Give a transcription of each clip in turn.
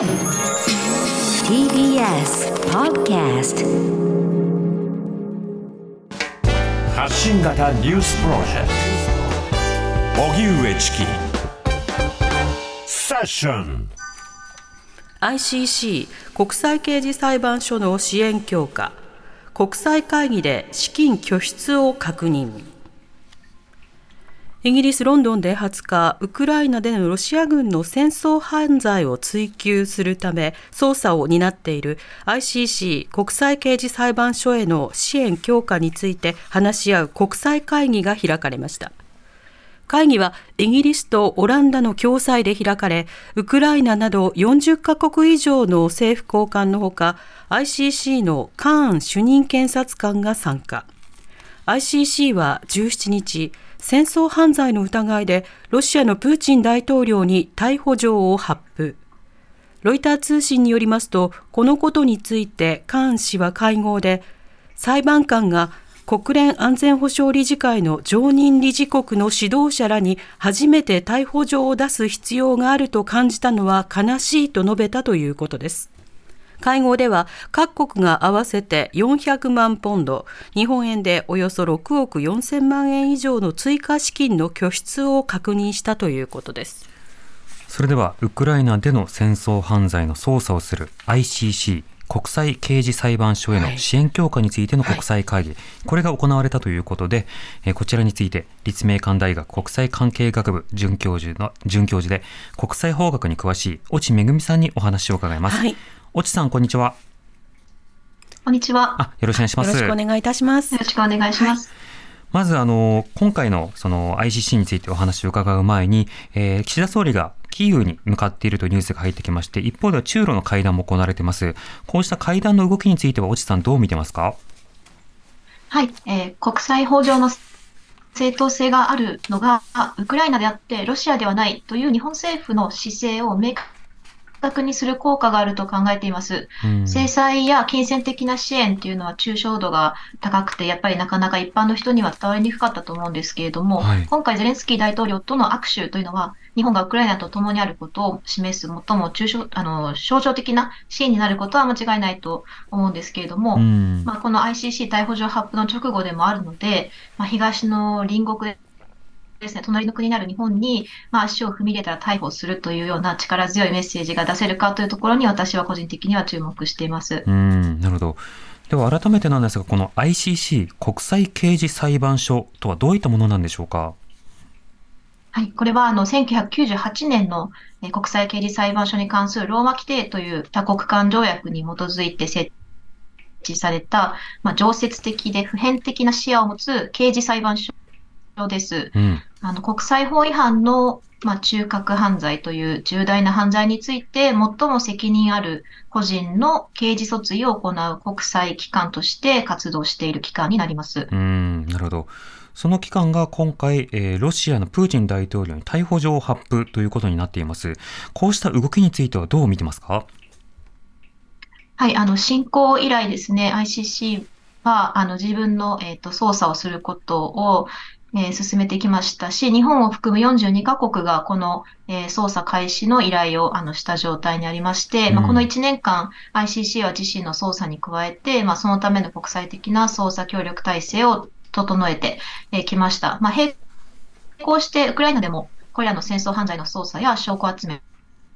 TBS Podcast 発信型ニュースプロジェクト。荻上チキ。セッション。ICC 国際刑事裁判所の支援強化。国際会議で資金拠出を確認イギリス・ロンドンで20日、ウクライナでのロシア軍の戦争犯罪を追及するため捜査を担っている ICC 国際刑事裁判所への支援強化について話し合う国際会議が開かれました。会議はイギリスとオランダの共催で開かれ、ウクライナなど40カ国以上の政府高官のほか、ICC のカーン主任検察官が参加。ICC は17日、戦争犯罪の疑いでロシアのプーチン大統領に逮捕状を発布。ロイター通信によりますと、このことについてカーン氏は会合で、裁判官が国連安全保障理事会の常任理事国の指導者らに初めて逮捕状を出す必要があると感じたのは悲しいと述べたということです。会合では各国が合わせて400万ポンド、日本円でおよそ6億4000万円以上の追加資金の拠出を確認したということです。それでは、ウクライナでの戦争犯罪の捜査をする ICC 国際刑事裁判所への支援強化についての国際会議、はい、これが行われたということで、えこちらについて立命館大学国際関係学部准教授の准教授で国際法学に詳しい越智恵さんにお話を伺います。はい越智さん、こんにちは。こんにちは。あ、よろしくお願いします。よろしくお願いいたします。よろしくお願いします。はい、まず、あの、今回のその ICC についてお話を伺う前に、えー、岸田総理がキーウに向かっているというニュースが入ってきまして、一方では中ロの会談も行われています。こうした会談の動きについては、越智さん、どう見てますか？はい、えー、国際法上の正当性があるのが、ウクライナであってロシアではないという日本政府の姿勢を明確確にする効果があると考えています。うん、制裁や金銭的な支援っていうのは抽象度が高くて、やっぱりなかなか一般の人には伝わりにくかったと思うんですけれども、はい、今回ゼレンスキー大統領との握手というのは、日本がウクライナと共にあることを示す最も抽象あの象徴的な支援になることは間違いないと思うんですけれども、うん、まあ、この ICC 逮捕状発布の直後でもあるので、まあ、東の隣国でですね、隣の国になる日本に、まあ、足を踏み入れたら逮捕するというような力強いメッセージが出せるかというところに私は個人的には注目しています。うんなるほど。では改めてなんですが、この ICC 国際刑事裁判所とはどういったものなんでしょうか？はい、これはあの1998年の国際刑事裁判所に関するローマ規定という多国間条約に基づいて設置された、まあ、常設的で普遍的な視野を持つ刑事裁判所です。うん、あの国際法違反の、まあ、中核犯罪という重大な犯罪について最も責任ある個人の刑事訴追を行う国際機関として活動している機関になります。うんなるほど。その機関が今回、えー、ロシアのプーチン大統領に逮捕状を発布ということになっています。こうした動きについてはどう見てますか？はい、あの、侵攻以来ですね、ICC は、あの、自分の、えっ、ー、と、捜査をすることを、えー、進めてきましたし、日本を含む42カ国がこの、えー、捜査開始の依頼をあのした状態にありまして、うん、まあ、この1年間 ICC は自身の捜査に加えて、まあ、そのための国際的な捜査協力体制を整えてき、えー、ました。まあ、並行してウクライナでもこれらの戦争犯罪の捜査や証拠集め、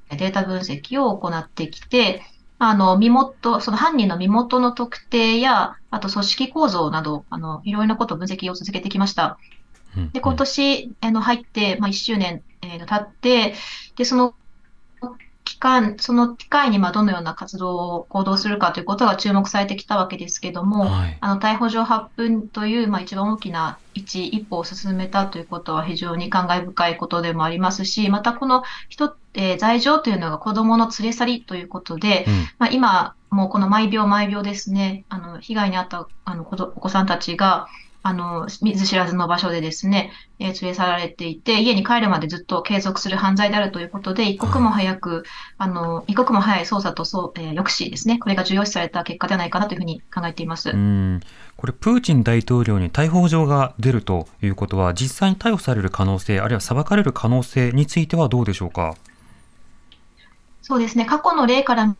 データ分析を行ってきて、あの、身元、その犯人の身元の特定や、あと組織構造など、あの、いろいろなことを分析を続けてきました。で、今年、あの、入って、まあ、1周年、えー、経って、で、その期間、その機会に、まあ、どのような活動を行動するかということが注目されてきたわけですけども、はい、あの、逮捕状発布という、まあ、一番大きな一一歩を進めたということは非常に感慨深いことでもありますし、またこの人、えー、罪状というのが子供の連れ去りということで、うん、まあ、今、もうこの毎秒毎秒ですね、あの、被害に遭ったあのお子さんたちが、あの、見ず知らずの場所でですね、えー、連れ去られていて、家に帰るまでずっと継続する犯罪であるということで、一刻も早く、あの、一刻も早い捜査とそう、えー、抑止ですね、これが重要視された結果ではないかなというふうに考えています。うんこれ、プーチン大統領に逮捕状が出るということは、実際に逮捕される可能性、あるいは裁かれる可能性についてはどうでしょうか？そうですね、過去の例から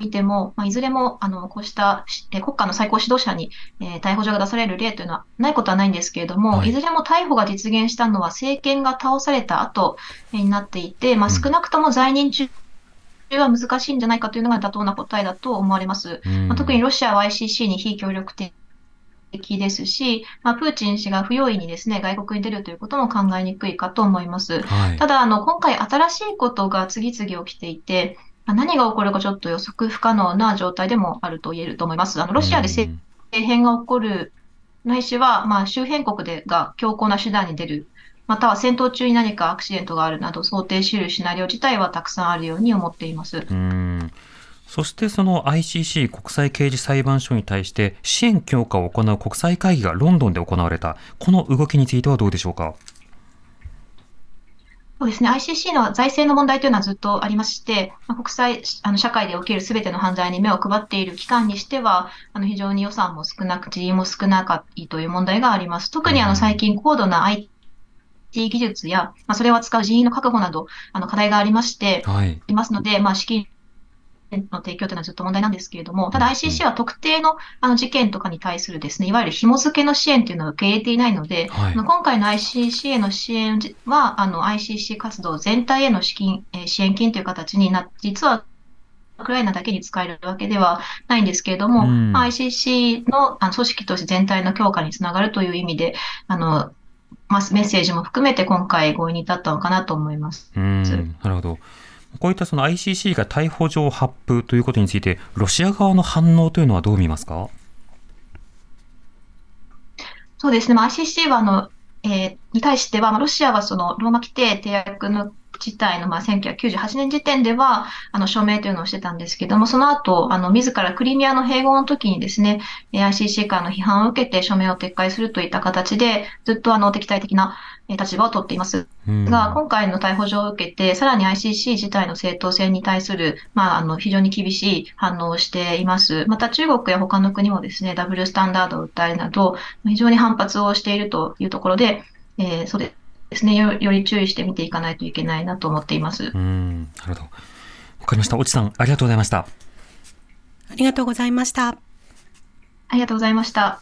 見ても、まあ、いずれもあのこうしたえ国家の最高指導者に、えー逮捕状が出される例というのはないことはないんですけれども、はいい、ずれも逮捕が実現したのは政権が倒された後えーになっていて、まあ、うん少なくとも在任中は難しいんじゃないかというのが妥当な答えだと思われます。うんまあ、特にロシアは ICC に非協力的ですし、まあ、プーチン氏が不用意にですね、外国に出るということも考えにくいかと思います。はいただ、あの、今回新しいことが次々起きていて、まあ何が起こるかちょっと予測不可能な状態でもあると言えると思います。あの、ロシアで政政変が起こる、ないしは、まあ、周辺国でが強硬な手段に出る、または戦闘中に何かアクシデントがあるなど想定し得るシナリオ自体はたくさんあるように思っています。うん。そしてその ICC 国際刑事裁判所に対して支援強化を行う国際会議がロンドンで行われた。この動きについてはどうでしょうか？そうですね、ICC の財政の問題というのはずっとありまして、まあ国際あの社会で起きるすべての犯罪に目を配っている機関にしては、あの非常に予算も少なく、人員も少なかったという問題があります。特にあうんの最近高度な IT 技術や、まあ、それを扱う人員の確保など、あの課題がありまして、はい。いますので、まあ、資金の提供というのはずっと問題なんですけれども、ただ ICC は特定のあの事件とかに対するですね、いわゆる紐付けの支援というのを受け入れていないので、はい。今回の ICC への支援は、あの ICC 活動全体への資金、えー支援金という形にな、実はウクライナだけに使えるわけではないんですけれども、うん。まあ ICC のあの組織として全体の強化につながるという意味で、あの、まあ、メッセージも含めて今回合意に至ったのかなと思います。うん。なるほどこういったその ICC が逮捕状発布ということについてロシア側の反応というのはどう見ますか？そうですね、まあ、ICC はあの、えーに対しては、まあロシアはそのローマ規定締約の自体のまあ1998年時点ではあの署名というのをしてたんですけども、その後、あの自らクリミアの併合の時にですね、えー ICC からの批判を受けて署名を撤回するといった形で、ずっとあの敵対的なえー立場を取っています。うんが、今回の逮捕状を受けて、さらに ICC 自体の正当性に対する、まあ、あの、非常に厳しい反応をしています。また中国や他の国もですね、ダブルスタンダードを訴えるなど、非常に反発をしているというところで、えーそれですね。よ、より注意して見ていかないといけないなと思っています。うん。なるほど。わかりました。越智さんありがとうございました。ありがとうございました。ありがとうございました。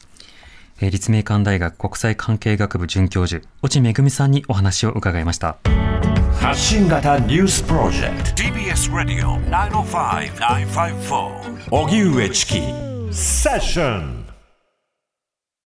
えー立命館大学国際関係学部准教授越智恵さんにお話を伺いました。発信型ニュースプロジェクト。TBS Radio 905-954荻上チキセッション